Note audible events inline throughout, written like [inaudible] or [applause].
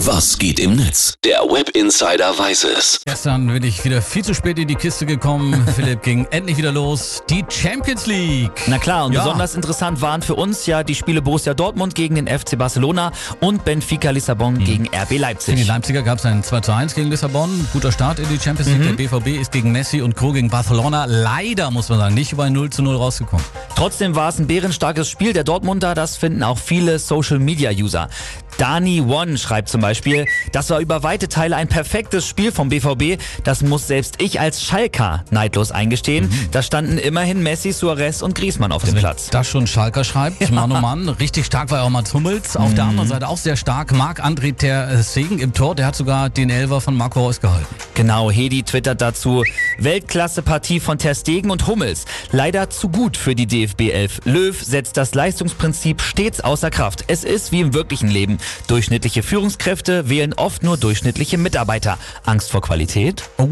Was geht im Netz? Der Web Insider weiß es. Gestern bin ich wieder viel zu spät in die Kiste gekommen. [laughs] Philipp ging endlich wieder los. Die Champions League. Na klar, und Ja. besonders interessant waren für uns ja die Spiele Borussia Dortmund gegen den FC Barcelona und Benfica Lissabon gegen RB Für die Leipzig. Leipziger gab es ein 2 zu 1 gegen Lissabon. Guter Start in die Champions League. Der BVB ist gegen Messi und Co. gegen Barcelona leider, muss man sagen, nicht über ein 0 zu 0 rausgekommen. Trotzdem war es ein bärenstarkes Spiel der Dortmunder, das finden auch viele Social Media User. Dani One schreibt zum Beispiel, das war über weite Teile ein perfektes Spiel vom BVB. Das muss selbst ich als Schalker neidlos eingestehen. Da standen immerhin Messi, Suarez und Griezmann auf dem Wenn Platz. das schon Schalker schreibt, [laughs] Mann oh Mann, richtig stark war ja auch Mats Hummels. Auf der Mhm. anderen Seite auch sehr stark Marc-André Ter Segen im Tor. Der hat sogar den Elfer von Marco Reus gehalten. Genau, Hedi twittert dazu, Weltklasse-Partie von Ter Stegen und Hummels. Leider zu gut für die DFB 11. Löw setzt das Leistungsprinzip stets außer Kraft. Es ist wie im wirklichen Leben. Durchschnittliche Führungskräfte wählen oft nur durchschnittliche Mitarbeiter. Angst vor Qualität? Oh,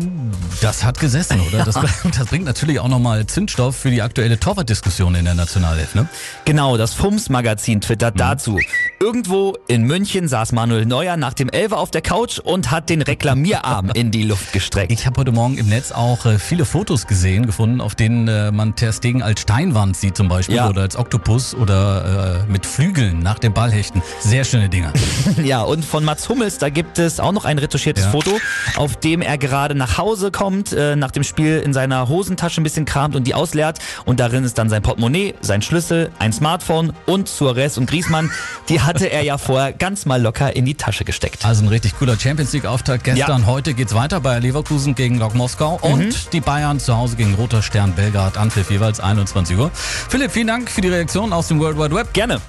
das hat gesessen, oder? Das, [laughs] das bringt natürlich auch nochmal Zündstoff für die aktuelle Torwartdiskussion in der Nationalelf, ne? Genau, das FUMS-Magazin twittert dazu. Irgendwo in München saß Manuel Neuer nach dem Elfer auf der Couch und hat den Reklamierarm in die Luft gestreckt. Ich habe heute Morgen im Netz auch äh, viele Fotos gesehen, gefunden, auf denen äh, man Ter Stegen als Steinwand sieht zum Beispiel Ja. oder als Oktopus oder äh, mit Flügeln nach dem Ballhechten. Sehr schöne Dinger. [laughs] Ja, und von Mats Hummels, da gibt es auch noch ein retuschiertes Ja. Foto, auf dem er gerade nach Hause kommt, äh, nach dem Spiel in seiner Hosentasche ein bisschen kramt und die ausleert. Und darin ist dann sein Portemonnaie, sein Schlüssel, ein Smartphone und Suarez und Griezmann. Die hatte er ja vorher ganz mal locker in die Tasche gesteckt. Also ein richtig cooler Champions League Auftakt gestern. Heute geht's weiter bei Leverkusen gegen Lok Moskau und die Bayern zu Hause gegen Roter Stern Belgrad. Anpfiff jeweils 21 Uhr. Philipp, vielen Dank für die Reaktion aus dem World Wide Web. Gerne.